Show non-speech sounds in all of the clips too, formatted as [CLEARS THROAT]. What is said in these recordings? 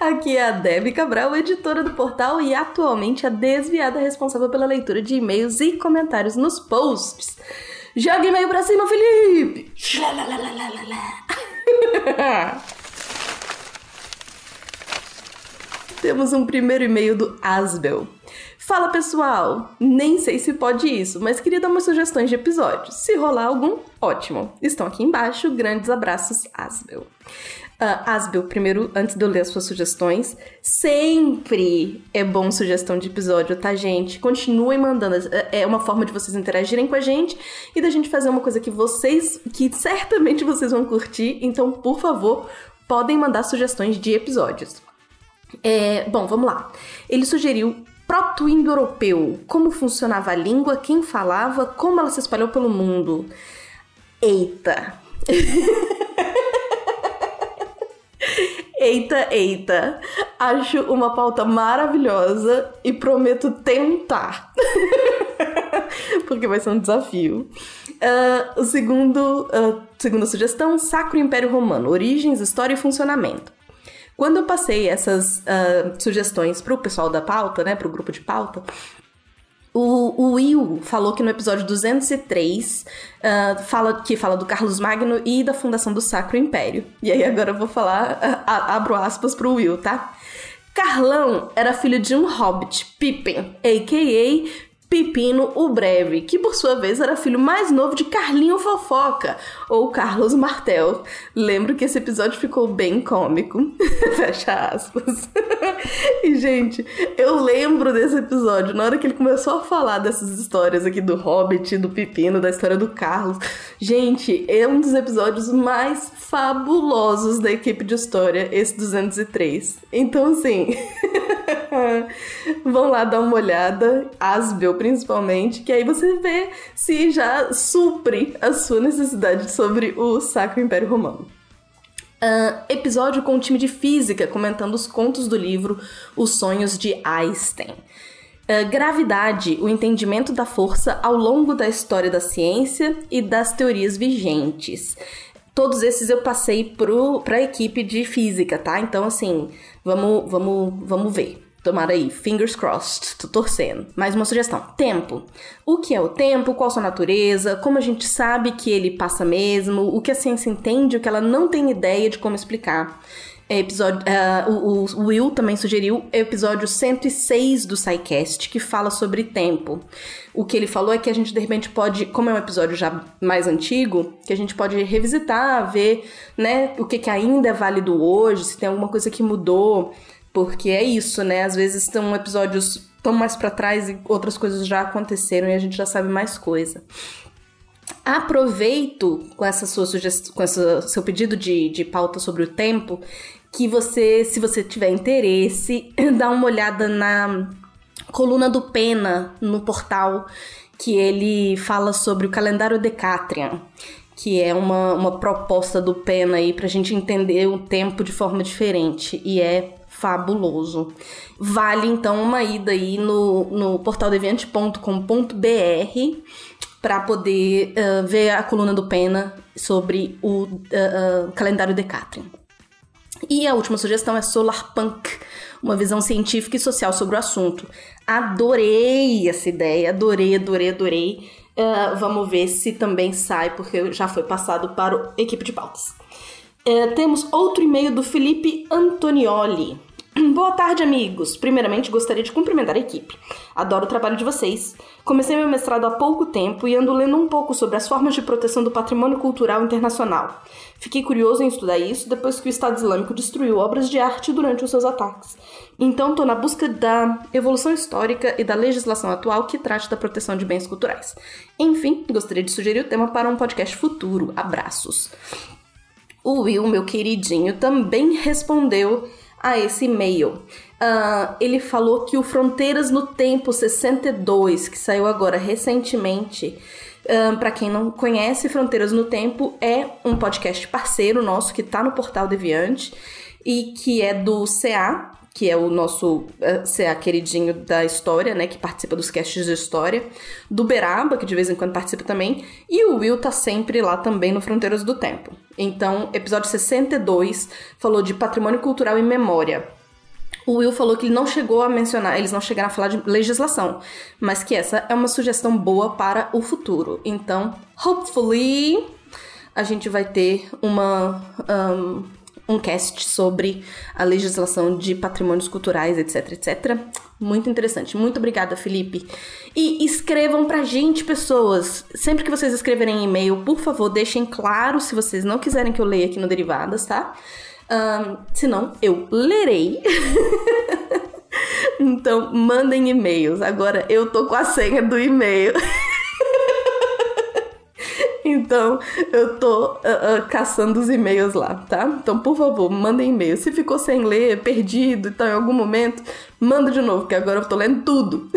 Aqui é a Debbie Cabral, editora do portal e atualmente a desviada responsável pela leitura de e-mails e comentários nos posts. Joga e-mail pra cima, Felipe! [LAUGHS] Temos um primeiro e-mail do Asbel. Fala pessoal, nem sei se pode isso, mas queria dar umas sugestões de episódios. Se rolar algum, ótimo. Estão aqui embaixo. Grandes abraços, Asbel. Uh, Asbel, primeiro, antes de eu ler as suas sugestões, sempre é bom sugestão de episódio, tá, gente? Continuem mandando. É uma forma de vocês interagirem com a gente e da gente fazer uma coisa que vocês, que certamente vocês vão curtir. Então, por favor, podem mandar sugestões de episódios. É, bom, vamos lá. Ele sugeriu proto-indo-europeu. Como funcionava a língua, quem falava, como ela se espalhou pelo mundo. Eita! [LAUGHS] eita, eita! Acho uma pauta maravilhosa e prometo tentar. [LAUGHS] Porque vai ser um desafio. Uh, o segundo, uh, segunda sugestão: Sacro Império Romano, origens, história e funcionamento. Quando eu passei essas uh, sugestões pro pessoal da pauta, né, pro grupo de pauta, o, o Will falou que no episódio 203 uh, fala, que fala do Carlos Magno e da fundação do Sacro Império. E aí agora eu vou falar, uh, abro aspas pro Will, tá? Carlão era filho de um hobbit, Pippin, a.k.a. Pepino o Breve, que por sua vez era filho mais novo de Carlinho Fofoca, ou Carlos Martel. Lembro que esse episódio ficou bem cômico. [LAUGHS] Fecha aspas. [LAUGHS] e, gente, eu lembro desse episódio, na hora que ele começou a falar dessas histórias aqui do Hobbit, do Pepino, da história do Carlos. Gente, é um dos episódios mais fabulosos da equipe de história, esse 203. Então, assim. [LAUGHS] [LAUGHS] Vão lá dar uma olhada, Asbel principalmente, que aí você vê se já supre a sua necessidade sobre o Sacro Império Romano. Uh, episódio com o time de física comentando os contos do livro Os Sonhos de Einstein. Uh, gravidade, o entendimento da força ao longo da história da ciência e das teorias vigentes. Todos esses eu passei para a equipe de física, tá? Então, assim, vamos, vamos, vamos ver. Tomara aí, fingers crossed, tô torcendo. Mais uma sugestão: tempo. O que é o tempo? Qual sua natureza? Como a gente sabe que ele passa mesmo? O que a ciência entende? O que ela não tem ideia de como explicar? Episódio, uh, o, o, Will também sugeriu episódio 106 do SciCast, que fala sobre tempo. O que ele falou é que a gente, de repente, pode, como é um episódio já mais antigo, que a gente pode revisitar, ver né, o que, que ainda é válido hoje, se tem alguma coisa que mudou. Porque é isso, né? Às vezes estão episódios tão mais para trás e outras coisas já aconteceram e a gente já sabe mais coisa. Aproveito com essa sua sugestão, com esse seu pedido de, de pauta sobre o tempo, que você, se você tiver interesse, [CLEARS THROAT] dá uma olhada na coluna do Pena no portal, que ele fala sobre o calendário Decatrian, que é uma, uma proposta do Pena aí pra gente entender o tempo de forma diferente. E é fabuloso. Vale então uma ida aí no, no portaldeviante.com.br para poder uh, ver a coluna do Pena sobre o uh, uh, calendário Decatrian. E a última sugestão é Solar Punk, uma visão científica e social sobre o assunto. Adorei essa ideia, adorei, adorei, adorei. Uh, vamos ver se também sai, porque já foi passado para a equipe de pautas. Uh, temos outro e-mail do Felipe Antonioli. [CLEARS THROAT] Boa tarde, amigos! Primeiramente, gostaria de cumprimentar a equipe. Adoro o trabalho de vocês. Comecei meu mestrado há pouco tempo e ando lendo um pouco sobre as formas de proteção do patrimônio cultural internacional. Fiquei curioso em estudar isso depois que o Estado Islâmico destruiu obras de arte durante os seus ataques. Então, estou na busca da evolução histórica e da legislação atual que trate da proteção de bens culturais. Enfim, gostaria de sugerir o tema para um podcast futuro. Abraços! O Will, meu queridinho, também respondeu a esse e-mail. Uh, ele falou que o Fronteiras no Tempo 62, que saiu agora recentemente, uh, para quem não conhece, Fronteiras no Tempo é um podcast parceiro nosso que tá no Portal Deviante e que é do CA, que é o nosso CA queridinho da história, né, que participa dos casts de história, do Beraba, que de vez em quando participa também, e o Will tá sempre lá também no Fronteiras do Tempo. Então, episódio 62 falou de patrimônio cultural e memória o Will falou que ele não chegou a mencionar, eles não chegaram a falar de legislação, mas que essa é uma sugestão boa para o futuro. Então, hopefully, a gente vai ter uma. Um, um cast sobre a legislação de patrimônios culturais, etc, etc. Muito interessante. Muito obrigada, Felipe. E escrevam pra gente, pessoas. Sempre que vocês escreverem e-mail, por favor, deixem claro se vocês não quiserem que eu leia aqui no Derivadas, tá? Um, senão, eu lerei. [LAUGHS] então, mandem e-mails. Agora, eu tô com a senha do e-mail. [LAUGHS] Então, eu tô uh, uh, caçando os e-mails lá, tá? Então, por favor, mandem e-mail. Se ficou sem ler, perdido e tal, em algum momento, manda de novo, que agora eu tô lendo tudo.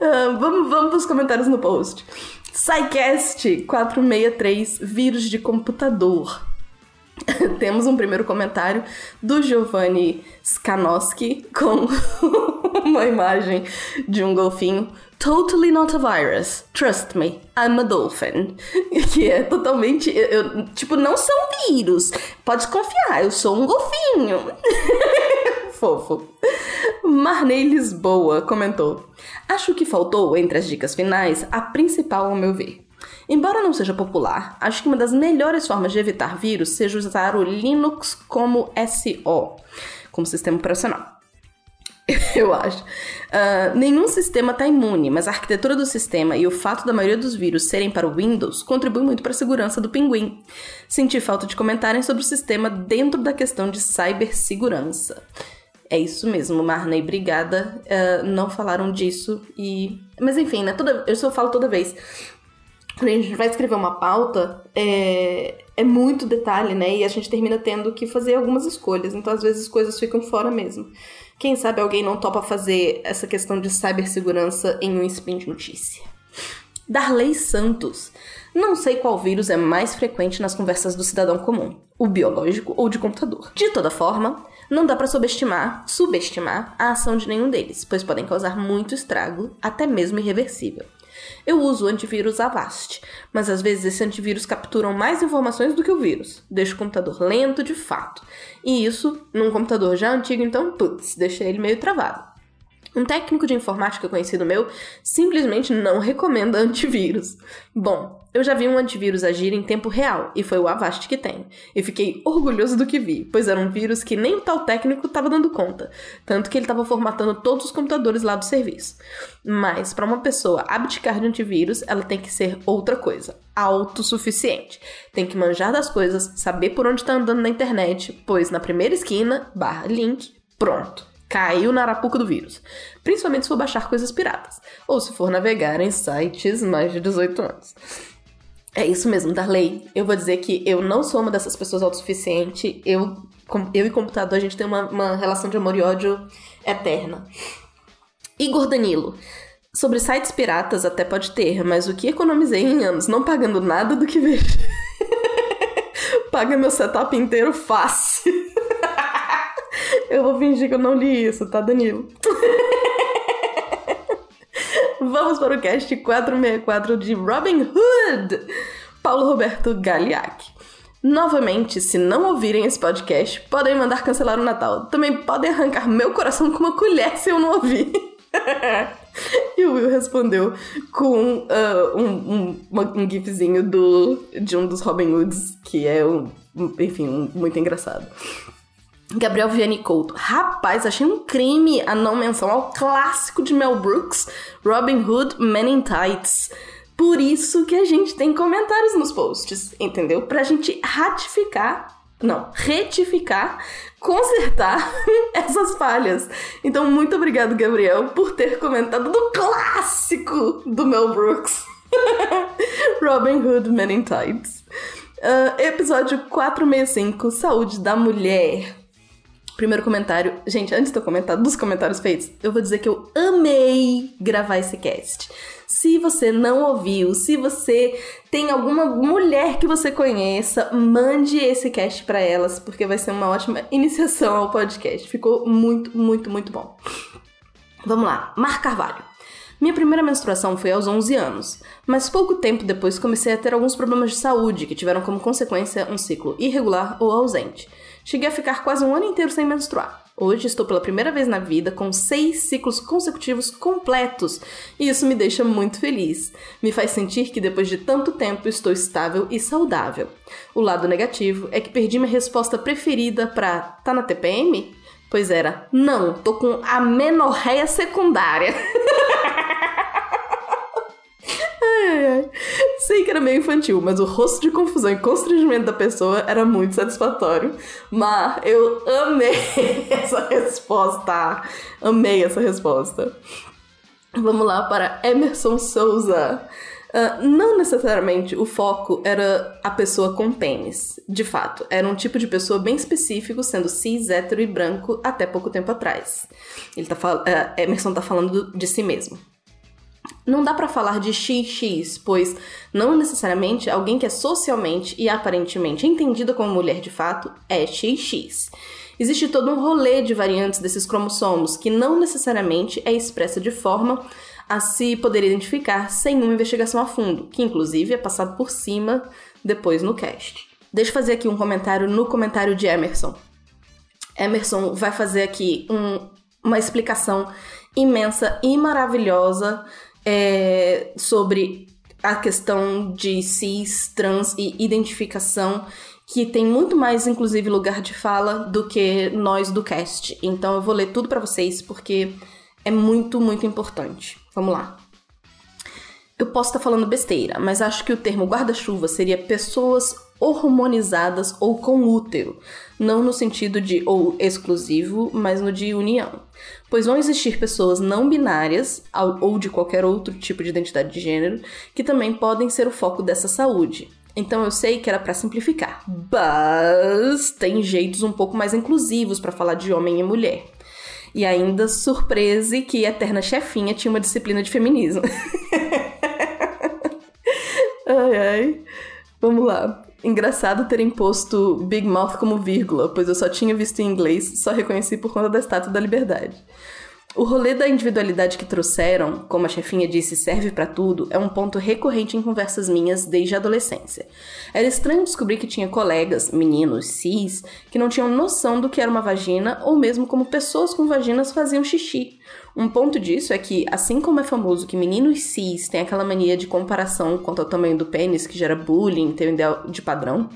uh, [LAUGHS] vamos, vamos pros comentários no post. SciCast 463, vírus de computador. [LAUGHS] Temos um primeiro comentário do Giovanni Skanowski com [LAUGHS] [LAUGHS] uma imagem de um golfinho. Totally not a virus. Trust me, I'm a dolphin. [LAUGHS] Que é totalmente. Eu, tipo, não são vírus. Pode confiar, eu sou um golfinho. [LAUGHS] Fofo. Marney Lisboa comentou: Acho que faltou, entre as dicas finais, a principal ao meu ver. Embora não seja popular, acho que uma das melhores formas de evitar vírus seja usar o Linux como SO, como sistema operacional. [LAUGHS] Eu acho. Uh, nenhum sistema está imune, mas a arquitetura do sistema e o fato da maioria dos vírus serem para o Windows contribui muito para a segurança do pinguim. Senti falta de comentarem sobre o sistema dentro da questão de cibersegurança. É isso mesmo, Marney, obrigada. Uh, não falaram disso e. Mas enfim, né? Toda... Eu só falo toda vez quando a gente vai escrever uma pauta, é, é muito detalhe, né? E a gente termina tendo que fazer algumas escolhas. Então, às vezes, as coisas ficam fora mesmo. Quem sabe alguém não topa fazer essa questão de cibersegurança em um spin de notícia. Darley Santos. Não sei qual vírus é mais frequente nas conversas do cidadão comum, o biológico ou de computador. De toda forma, não dá para subestimar, subestimar a ação de nenhum deles, pois podem causar muito estrago, até mesmo irreversível. Eu uso o antivírus Avast, mas às vezes esse antivírus captura mais informações do que o vírus, deixa o computador lento de fato. E isso, num computador já antigo, então, putz, deixa ele meio travado. Um técnico de informática conhecido meu simplesmente não recomenda [LAUGHS] antivírus. Bom, eu já vi um antivírus agir em tempo real, e foi o Avast que tem. E fiquei orgulhoso do que vi, pois era um vírus que nem o tal técnico estava dando conta, tanto que ele estava formatando todos os computadores lá do serviço. Mas para uma pessoa abdicar de antivírus, ela tem que ser outra coisa, autossuficiente. Tem que manjar das coisas, saber por onde está andando na internet, pois na primeira esquina, barra link, pronto caiu na arapuca do vírus. Principalmente se for baixar coisas piratas. Ou se for navegar em sites mais de 18 anos. É isso mesmo, Darley. Eu vou dizer que eu não sou uma dessas pessoas autossuficiente. Eu, eu e computador, a gente tem uma, uma relação de amor e ódio eterna. Igor Danilo. Sobre sites piratas até pode ter, mas o que economizei em anos não pagando nada do que vejo. [LAUGHS] Paga meu setup inteiro fácil. [LAUGHS] Eu vou fingir que eu não li isso, tá, Danilo? [LAUGHS] Vamos para o cast 464 de Robin Hood, Paulo Roberto Galiac. Novamente, se não ouvirem esse podcast, podem mandar cancelar o Natal. Também podem arrancar meu coração com uma colher se eu não ouvir. [LAUGHS] e o Will respondeu com uh, um, um, um gifzinho do, de um dos Robin Hoods, que é, um, enfim, um, muito engraçado. Gabriel Vianney Couto. Rapaz, achei um crime a não menção ao clássico de Mel Brooks, Robin Hood Men in Tights. Por isso que a gente tem comentários nos posts, entendeu? Pra gente ratificar, não, retificar, consertar [LAUGHS] essas falhas. Então, muito obrigado, Gabriel, por ter comentado do clássico do Mel Brooks. [LAUGHS] Robin Hood Men in Tights. Uh, episódio 465, Saúde da Mulher. Primeiro comentário. Gente, antes de eu comentar dos comentários feitos, eu vou dizer que eu amei gravar esse cast. Se você não ouviu, se você tem alguma mulher que você conheça, mande esse cast para elas, porque vai ser uma ótima [LAUGHS] iniciação ao podcast. Ficou muito, muito, muito bom. Vamos lá. Mar Carvalho. Minha primeira menstruação foi aos 11 anos, mas pouco tempo depois comecei a ter alguns problemas de saúde que tiveram como consequência um ciclo irregular ou ausente. Cheguei a ficar quase um ano inteiro sem menstruar. Hoje estou pela primeira vez na vida com seis ciclos consecutivos completos e isso me deixa muito feliz. Me faz sentir que depois de tanto tempo estou estável e saudável. O lado negativo é que perdi minha resposta preferida para tá na TPM? Pois era, não, tô com amenorreia secundária. [LAUGHS] Sei que era meio infantil, mas o rosto de confusão e constrangimento da pessoa era muito satisfatório. Mas eu amei [LAUGHS] essa resposta. Amei essa resposta. Vamos lá para Emerson Souza. Uh, não necessariamente o foco era a pessoa com pênis. De fato, era um tipo de pessoa bem específico, sendo cis, hétero e branco até pouco tempo atrás. Ele tá uh, Emerson tá falando de si mesmo. Não dá para falar de XX, pois não necessariamente alguém que é socialmente e aparentemente entendida como mulher de fato é XX. Existe todo um rolê de variantes desses cromossomos que não necessariamente é expressa de forma a se poder identificar sem uma investigação a fundo, que inclusive é passado por cima depois no cast. Deixa eu fazer aqui um comentário no comentário de Emerson. Emerson vai fazer aqui um, uma explicação imensa e maravilhosa é, sobre a questão de cis, trans e identificação, que tem muito mais, inclusive, lugar de fala do que nós do cast. Então eu vou ler tudo para vocês porque é muito, muito importante. Vamos lá. Eu posso estar falando besteira, mas acho que o termo guarda-chuva seria pessoas hormonizadas ou com útero, não no sentido de ou exclusivo, mas no de união. Pois vão existir pessoas não binárias ou de qualquer outro tipo de identidade de gênero que também podem ser o foco dessa saúde. Então eu sei que era para simplificar, mas tem jeitos um pouco mais inclusivos para falar de homem e mulher. E ainda surpresa que a eterna chefinha tinha uma disciplina de feminismo. [LAUGHS] ai ai. Vamos lá. Engraçado terem posto Big Mouth como vírgula, pois eu só tinha visto em inglês, só reconheci por conta da Estátua da Liberdade. O rolê da individualidade que trouxeram, como a chefinha disse, serve para tudo, é um ponto recorrente em conversas minhas desde a adolescência. Era estranho descobrir que tinha colegas, meninos, cis, que não tinham noção do que era uma vagina ou mesmo como pessoas com vaginas faziam xixi. Um ponto disso é que, assim como é famoso que meninos cis têm aquela mania de comparação quanto ao tamanho do pênis que gera bullying, tem ideal de padrão,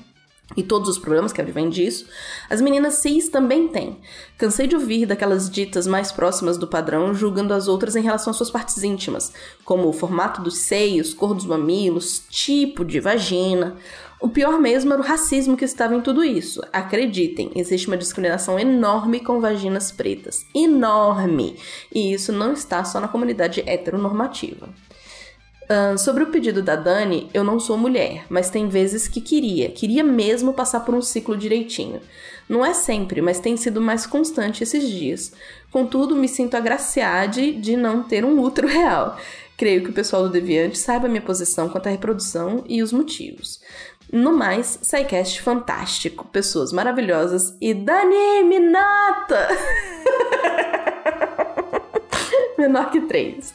e todos os problemas que advêm disso, as meninas cis também têm. Cansei de ouvir daquelas ditas mais próximas do padrão julgando as outras em relação às suas partes íntimas, como o formato dos seios, cor dos mamilos, tipo de vagina. O pior mesmo era o racismo que estava em tudo isso. Acreditem, existe uma discriminação enorme com vaginas pretas. Enorme! E isso não está só na comunidade heteronormativa. Uh, sobre o pedido da Dani, eu não sou mulher, mas tem vezes que queria, queria mesmo passar por um ciclo direitinho. Não é sempre, mas tem sido mais constante esses dias. Contudo, me sinto agraciada de não ter um útero [LAUGHS] real. Creio que o pessoal do Deviante saiba a minha posição quanto à reprodução e os motivos. No mais, SciCast fantástico, pessoas maravilhosas e Dani Minata! [LAUGHS] Menor que três.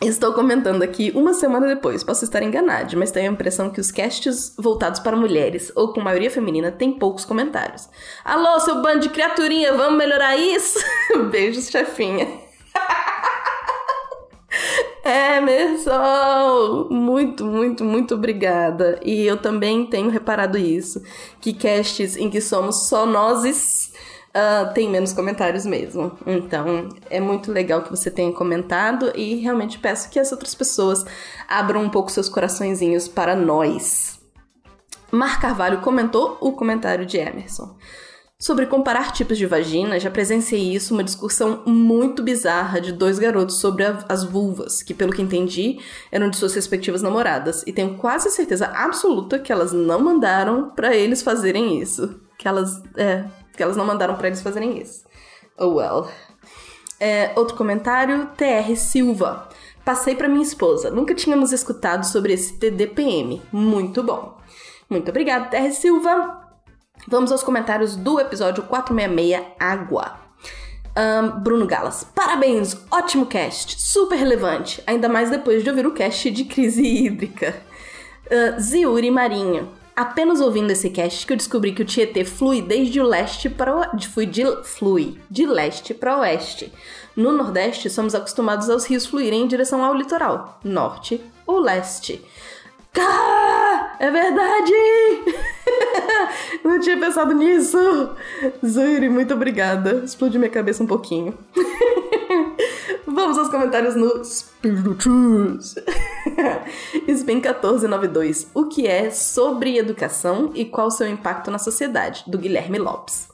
Estou comentando aqui uma semana depois, posso estar enganado, mas tenho a impressão que os casts voltados para mulheres ou com maioria feminina têm poucos comentários. Alô, seu bando de criaturinha, vamos melhorar isso? [LAUGHS] Beijos, chefinha. [LAUGHS] Emerson! Muito, muito, muito obrigada. E eu também tenho reparado isso, que casts em que somos só nós uh, tem menos comentários mesmo. Então, é muito legal que você tenha comentado e realmente peço que as outras pessoas abram um pouco seus coraçõezinhos para nós. Mar Carvalho comentou o comentário de Emerson. Sobre comparar tipos de vagina, já presenciei isso uma discussão muito bizarra de dois garotos sobre a, as vulvas, que pelo que entendi eram de suas respectivas namoradas, e tenho quase certeza absoluta que elas não mandaram para eles fazerem isso. Que elas, é, que elas não mandaram para eles fazerem isso. Oh well. É, outro comentário, TR Silva. Passei para minha esposa. Nunca tínhamos escutado sobre esse TDPM. Muito bom. Muito obrigada, TR Silva. Vamos aos comentários do episódio 466 Água. Um, Bruno Galas, parabéns, ótimo cast, super relevante, ainda mais depois de ouvir o cast de crise hídrica. Uh, Ziuri Marinho, apenas ouvindo esse cast que eu descobri que o Tietê flui desde o leste para o flui de, flui de leste para oeste. No Nordeste, somos acostumados aos rios fluírem em direção ao litoral, norte ou leste. Cá! É verdade! [LAUGHS] Não tinha pensado nisso! Zuiri, muito obrigada. Explodiu minha cabeça um pouquinho. [LAUGHS] Vamos aos comentários no Spiritus. [LAUGHS] Spin 1492. O que é sobre educação e qual seu impacto na sociedade? Do Guilherme Lopes.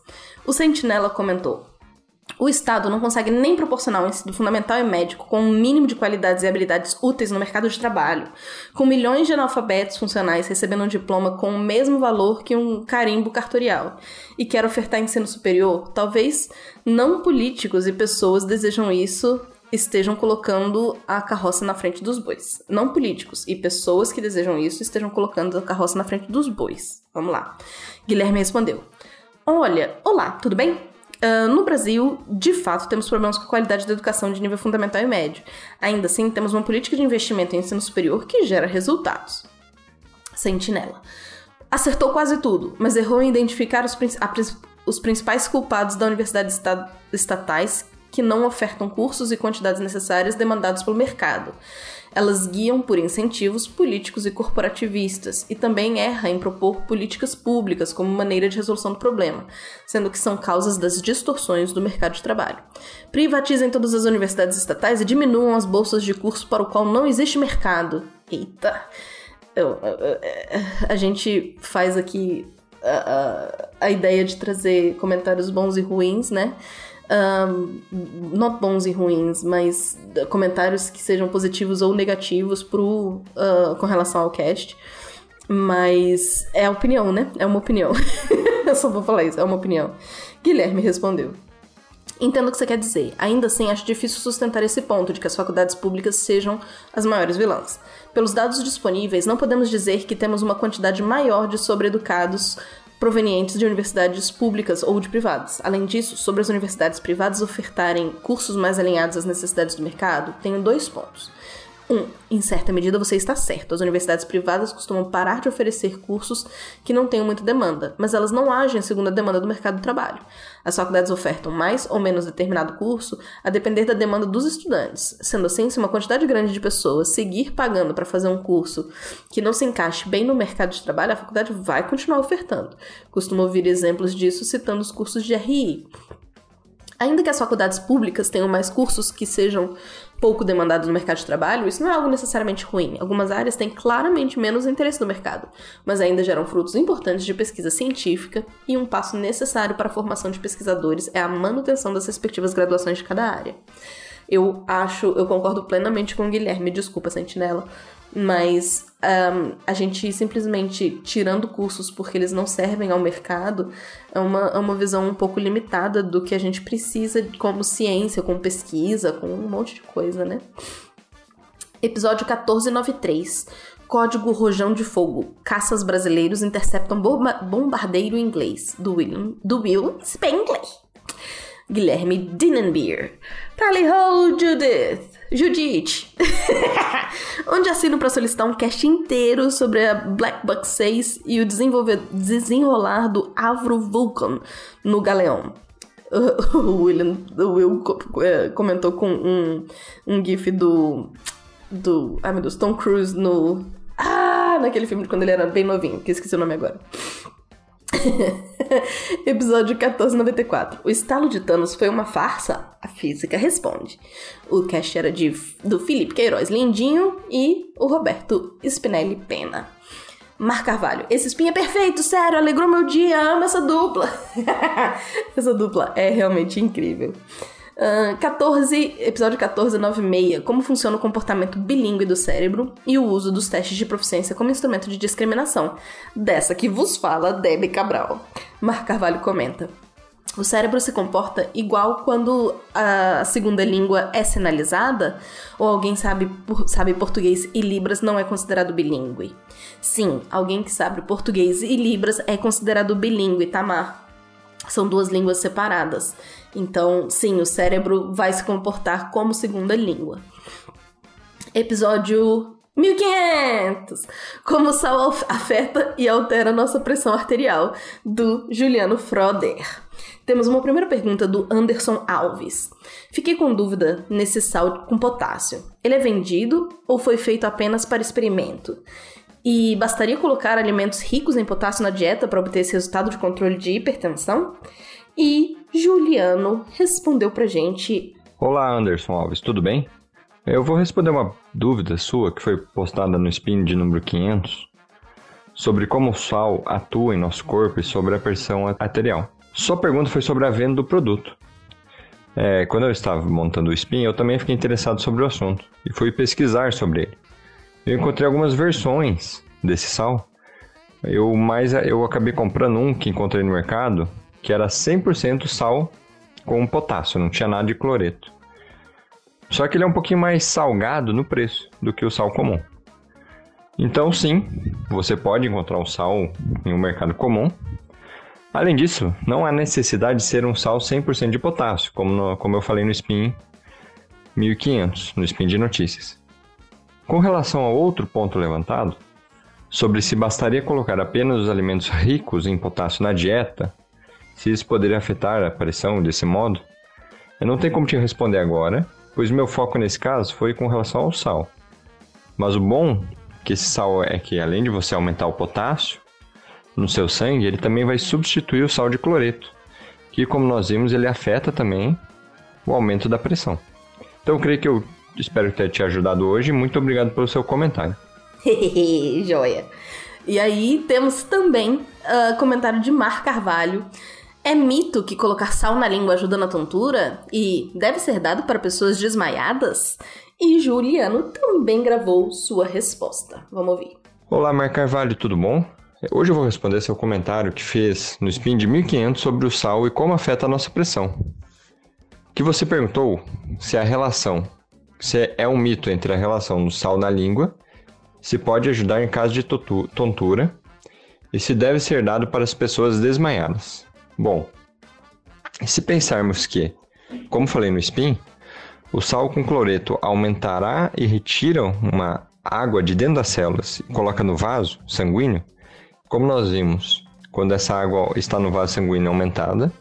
O Sentinela comentou: o Estado não consegue nem proporcionar um ensino fundamental e médico com um mínimo de qualidades e habilidades úteis no mercado de trabalho, com milhões de analfabetos funcionais recebendo um diploma com o mesmo valor que um carimbo cartorial, e quer ofertar ensino superior, talvez não políticos e pessoas desejam isso estejam colocando a carroça na frente dos bois. Não políticos e pessoas que desejam isso estejam colocando a carroça na frente dos bois. Vamos lá. Guilherme respondeu: Olha, olá, tudo bem? Uh, no Brasil, de fato, temos problemas com a qualidade da educação de nível fundamental e médio. Ainda assim, temos uma política de investimento em ensino superior que gera resultados. Sentinela. Acertou quase tudo, mas errou em identificar os, os principais culpados da universidades estatais que não ofertam cursos e quantidades necessárias demandados pelo mercado. Elas guiam por incentivos políticos e corporativistas e também erra em propor políticas públicas como maneira de resolução do problema, sendo que são causas das distorções do mercado de trabalho. Privatizem todas as universidades estatais e diminuam as bolsas de curso para o qual não existe mercado. Eita! Eu, a gente faz aqui a, a, a ideia de trazer comentários bons e ruins, né? Um, não bons e ruins, mas comentários que sejam positivos ou negativos pro, uh, com relação ao cast. Mas é opinião, né? É uma opinião. [LAUGHS] Eu só vou falar isso, é uma opinião. Guilherme respondeu. Entendo o que você quer dizer. Ainda assim, acho difícil sustentar esse ponto de que as faculdades públicas sejam as maiores vilãs. Pelos dados disponíveis, não podemos dizer que temos uma quantidade maior de sobreeducados provenientes de universidades públicas ou de privadas. Além disso, sobre as universidades privadas ofertarem cursos mais alinhados às necessidades do mercado, tenho dois pontos. Um, em certa medida você está certo. As universidades privadas costumam parar de oferecer cursos que não tenham muita demanda, mas elas não agem segundo a demanda do mercado de trabalho. As faculdades ofertam mais ou menos determinado curso a depender da demanda dos estudantes. Sendo assim, se uma quantidade grande de pessoas seguir pagando para fazer um curso que não se encaixe bem no mercado de trabalho, a faculdade vai continuar ofertando. Costumo ouvir exemplos disso citando os cursos de RI. Ainda que as faculdades públicas tenham mais cursos que sejam pouco demandados no mercado de trabalho, isso não é algo necessariamente ruim. Algumas áreas têm claramente menos interesse no mercado, mas ainda geram frutos importantes de pesquisa científica e um passo necessário para a formação de pesquisadores é a manutenção das respectivas graduações de cada área. Eu acho, eu concordo plenamente com o Guilherme, desculpa, Sentinela, mas um, a gente simplesmente tirando cursos porque eles não servem ao mercado é uma, é uma visão um pouco limitada do que a gente precisa como ciência, com pesquisa, com um monte de coisa, né? Episódio 1493. Código Rojão de Fogo. Caças brasileiros interceptam bomba bombardeiro inglês. Do William, do Will Spengler. Guilherme Dinenbeer. Tally ho, Judith! Judite! [LAUGHS] Onde assino para solicitar um cast inteiro sobre a Black Buck 6 e o desenrolar do Avro Vulcan no Galeão. [LAUGHS] O William, o Will é, comentou com um, um gif do. do. Ai meu Deus, Tom Cruise no. Ah, naquele filme de quando ele era bem novinho, que esqueci o nome agora. [LAUGHS] Episódio 1494. O estalo de Thanos foi uma farsa? A física responde. O cast era de, do Felipe Queiroz Lindinho e o Roberto Spinelli Pena. Mar Carvalho, esse spin é perfeito, sério, alegrou meu dia, amo essa dupla. [LAUGHS] essa dupla é realmente incrível. Uh, 14, episódio 1496, como funciona o comportamento bilíngue do cérebro e o uso dos testes de proficiência como instrumento de discriminação. Dessa que vos fala Debbie Cabral. Mar Carvalho comenta. O cérebro se comporta igual quando a segunda língua é sinalizada ou alguém sabe, sabe português e Libras não é considerado bilíngue. Sim, alguém que sabe português e Libras é considerado bilíngue, Tamar. São duas línguas separadas. Então, sim, o cérebro vai se comportar como segunda língua. Episódio 1500! Como o sal afeta e altera nossa pressão arterial, do Juliano Froder. Temos uma primeira pergunta do Anderson Alves. Fiquei com dúvida nesse sal com potássio. Ele é vendido ou foi feito apenas para experimento? E bastaria colocar alimentos ricos em potássio na dieta para obter esse resultado de controle de hipertensão? E Juliano respondeu pra gente: Olá, Anderson Alves, tudo bem? Eu vou responder uma dúvida sua que foi postada no spin de número 500 sobre como o sal atua em nosso corpo e sobre a pressão arterial. Sua pergunta foi sobre a venda do produto. É, quando eu estava montando o Spin, eu também fiquei interessado sobre o assunto e fui pesquisar sobre ele. Eu encontrei algumas versões desse sal. Eu mais eu acabei comprando um que encontrei no mercado, que era 100% sal com potássio, não tinha nada de cloreto. Só que ele é um pouquinho mais salgado no preço do que o sal comum. Então, sim, você pode encontrar o sal em um mercado comum, Além disso, não há necessidade de ser um sal 100% de potássio, como, no, como eu falei no SPIN 1500, no SPIN de notícias. Com relação ao outro ponto levantado, sobre se bastaria colocar apenas os alimentos ricos em potássio na dieta, se isso poderia afetar a pressão desse modo, eu não tenho como te responder agora, pois meu foco nesse caso foi com relação ao sal. Mas o bom que esse sal é que além de você aumentar o potássio, no seu sangue, ele também vai substituir o sal de cloreto, que, como nós vimos, ele afeta também o aumento da pressão. Então, eu creio que eu espero ter te ajudado hoje. Muito obrigado pelo seu comentário. [LAUGHS] Joia! E aí temos também uh, comentário de Mar Carvalho. É mito que colocar sal na língua ajuda na tontura e deve ser dado para pessoas desmaiadas? E Juliano também gravou sua resposta. Vamos ouvir. Olá, Mar Carvalho, tudo bom? Hoje eu vou responder seu comentário que fez no Spin de 1500 sobre o sal e como afeta a nossa pressão. Que você perguntou se a relação, se é um mito entre a relação do sal na língua, se pode ajudar em caso de tontura e se deve ser dado para as pessoas desmaiadas. Bom, se pensarmos que, como falei no Spin, o sal com cloreto aumentará e retira uma água de dentro das células e coloca no vaso sanguíneo, como nós vimos, quando essa água está no vaso sanguíneo aumentada,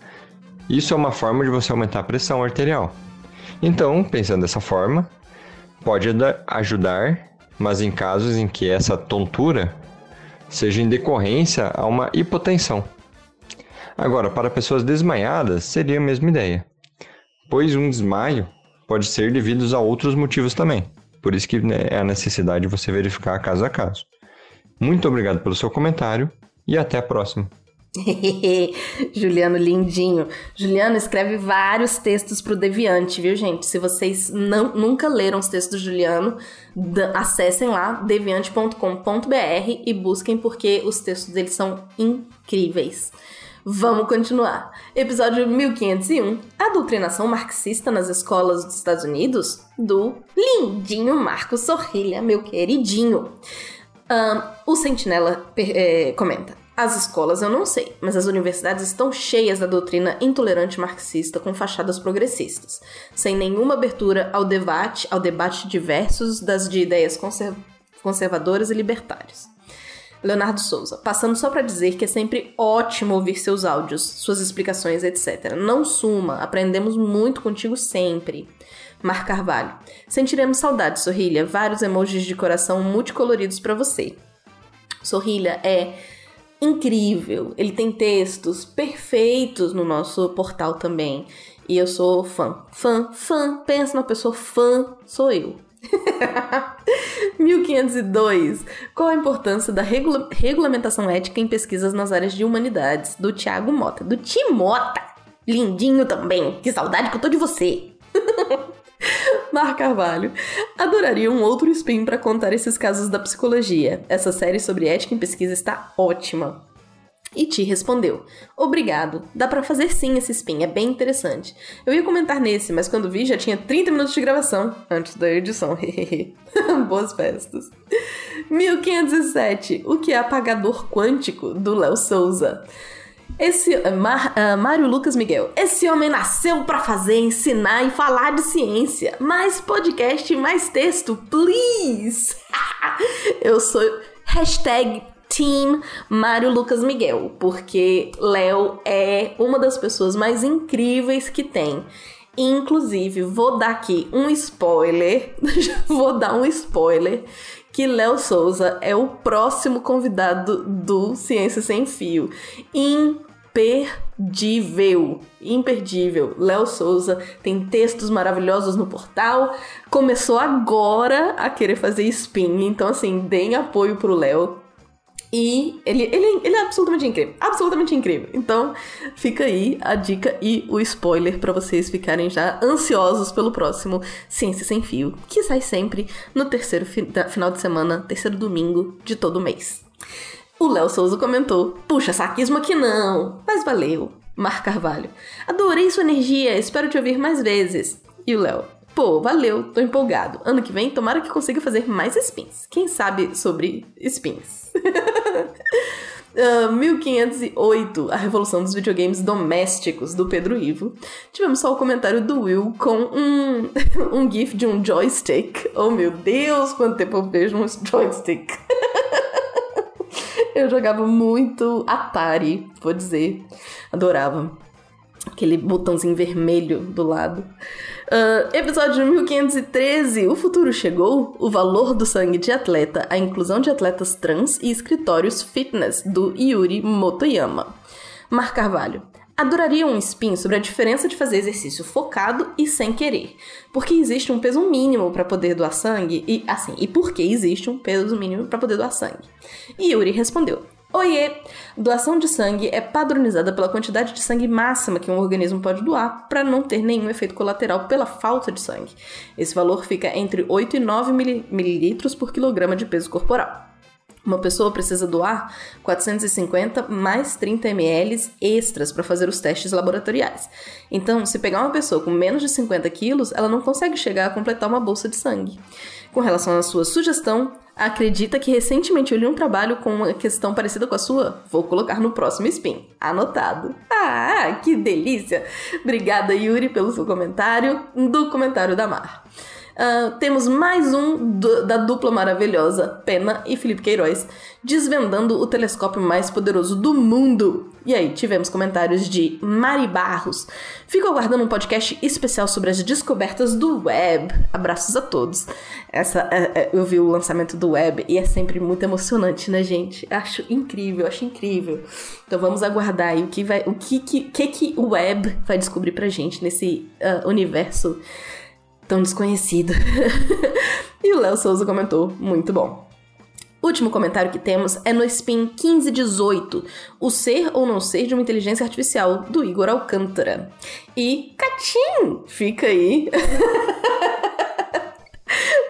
isso é uma forma de você aumentar a pressão arterial. Então, pensando dessa forma, pode ajudar, mas em casos em que essa tontura seja em decorrência a uma hipotensão. Agora, para pessoas desmaiadas, seria a mesma ideia, pois um desmaio pode ser devido a outros motivos também. Por isso que né, é a necessidade de você verificar caso a caso. Muito obrigado pelo seu comentário e até a próxima. [LAUGHS] Juliano lindinho. Juliano escreve vários textos pro Deviante, viu, gente? Se vocês não, nunca leram os textos do Juliano, acessem lá deviante.com.br e busquem porque os textos dele são incríveis. Vamos continuar. Episódio 1501: A doutrinação marxista nas escolas dos Estados Unidos, do lindinho Marcos Sorrilha, meu queridinho. Um, o Sentinela é, comenta: As escolas eu não sei, mas as universidades estão cheias da doutrina intolerante marxista com fachadas progressistas, sem nenhuma abertura ao debate, ao debate diversos das de ideias conserv conservadoras e libertárias. Leonardo Souza, passando só para dizer que é sempre ótimo ouvir seus áudios, suas explicações, etc. Não suma, aprendemos muito contigo sempre. Mar Carvalho. Sentiremos saudade, Sorrilha. Vários emojis de coração multicoloridos para você. Sorrilha é incrível. Ele tem textos perfeitos no nosso portal também. E eu sou fã. Fã, fã. Pensa na pessoa fã, sou eu. [LAUGHS] 1502. Qual a importância da regula regulamentação ética em pesquisas nas áreas de humanidades? Do Tiago Mota. Do Timota! Lindinho também. Que saudade que eu tô de você. [LAUGHS] Mar Carvalho. Adoraria um outro spin para contar esses casos da psicologia. Essa série sobre ética em pesquisa está ótima. E Ti respondeu: Obrigado, dá para fazer sim esse spin, é bem interessante. Eu ia comentar nesse, mas quando vi já tinha 30 minutos de gravação antes da edição. [LAUGHS] Boas festas. 1507. O que é apagador quântico do Léo Souza? Esse uh, Mar, uh, Mário Lucas Miguel. Esse homem nasceu para fazer, ensinar e falar de ciência. Mais podcast, mais texto, please. [LAUGHS] Eu sou hashtag Team Mário Lucas Miguel, porque Léo é uma das pessoas mais incríveis que tem. Inclusive, vou dar aqui um spoiler. [LAUGHS] vou dar um spoiler que Léo Souza é o próximo convidado do Ciência Sem Fio. Imperdível, imperdível. Léo Souza tem textos maravilhosos no portal. Começou agora a querer fazer spin, então assim, deem apoio pro Léo. E ele, ele, ele é absolutamente incrível. Absolutamente incrível. Então, fica aí a dica e o spoiler para vocês ficarem já ansiosos pelo próximo Ciência Sem Fio, que sai sempre no terceiro fi final de semana, terceiro domingo de todo mês. O Léo Souza comentou: Puxa, saquismo aqui não, mas valeu. Mar Carvalho. Adorei sua energia, espero te ouvir mais vezes. E o Léo. Pô, valeu, tô empolgado. Ano que vem, tomara que consiga fazer mais spins. Quem sabe sobre spins? [LAUGHS] Uh, 1508, a revolução dos videogames domésticos do Pedro Ivo. Tivemos só o comentário do Will com um, [LAUGHS] um gif de um joystick. Oh meu Deus, quanto tempo eu vejo um joystick. [LAUGHS] eu jogava muito Atari, vou dizer. Adorava aquele botãozinho vermelho do lado. Uh, episódio 1513: O futuro chegou? O valor do sangue de atleta, a inclusão de atletas trans e escritórios fitness, do Yuri Motoyama. Mar Carvalho. Adoraria um spin sobre a diferença de fazer exercício focado e sem querer. Porque existe um peso mínimo para poder doar sangue e assim, e por que existe um peso mínimo para poder doar sangue? E Yuri respondeu: Oiê! Doação de sangue é padronizada pela quantidade de sangue máxima que um organismo pode doar para não ter nenhum efeito colateral pela falta de sangue. Esse valor fica entre 8 e 9 mililitros por quilograma de peso corporal. Uma pessoa precisa doar 450 mais 30 ml extras para fazer os testes laboratoriais. Então, se pegar uma pessoa com menos de 50 quilos, ela não consegue chegar a completar uma bolsa de sangue. Com relação à sua sugestão, acredita que recentemente eu li um trabalho com uma questão parecida com a sua? Vou colocar no próximo spin. Anotado. Ah, que delícia! Obrigada, Yuri, pelo seu comentário, do comentário da Mar. Uh, temos mais um do, da dupla maravilhosa, Pena e Felipe Queiroz, desvendando o telescópio mais poderoso do mundo. E aí, tivemos comentários de Mari Barros. Fico aguardando um podcast especial sobre as descobertas do web. Abraços a todos. Essa, é, é, eu vi o lançamento do web e é sempre muito emocionante, né, gente? Acho incrível, acho incrível. Então vamos aguardar aí o que vai, o que que, que, que o web vai descobrir pra gente nesse uh, universo tão desconhecido. [LAUGHS] e o Léo Souza comentou: muito bom. Último comentário que temos é no Spin 1518, o ser ou não ser de uma inteligência artificial, do Igor Alcântara. E Catim! Fica aí. [LAUGHS]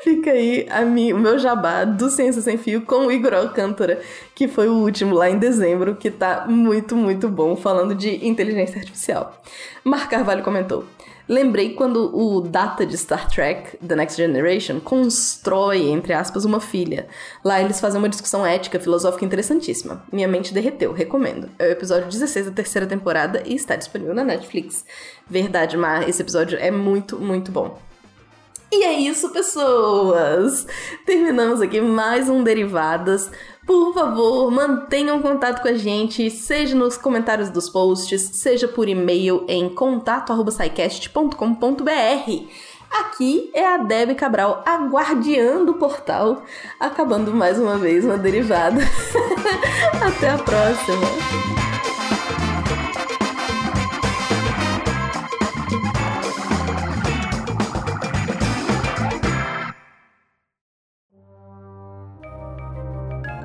Fica aí a mim, o meu jabá do Ciência Sem Fio com o Igor Alcântara, que foi o último lá em dezembro, que tá muito, muito bom, falando de inteligência artificial. Mar Carvalho comentou: Lembrei quando o Data de Star Trek The Next Generation constrói, entre aspas, uma filha. Lá eles fazem uma discussão ética, filosófica interessantíssima. Minha mente derreteu, recomendo. É o episódio 16 da terceira temporada e está disponível na Netflix. Verdade, Mar, esse episódio é muito, muito bom. E é isso, pessoas! Terminamos aqui mais um Derivadas. Por favor, mantenham contato com a gente, seja nos comentários dos posts, seja por e-mail em contato@saicast.com.br. Aqui é a Deb Cabral, a guardiã do portal, acabando mais uma vez uma derivada. [LAUGHS] Até a próxima!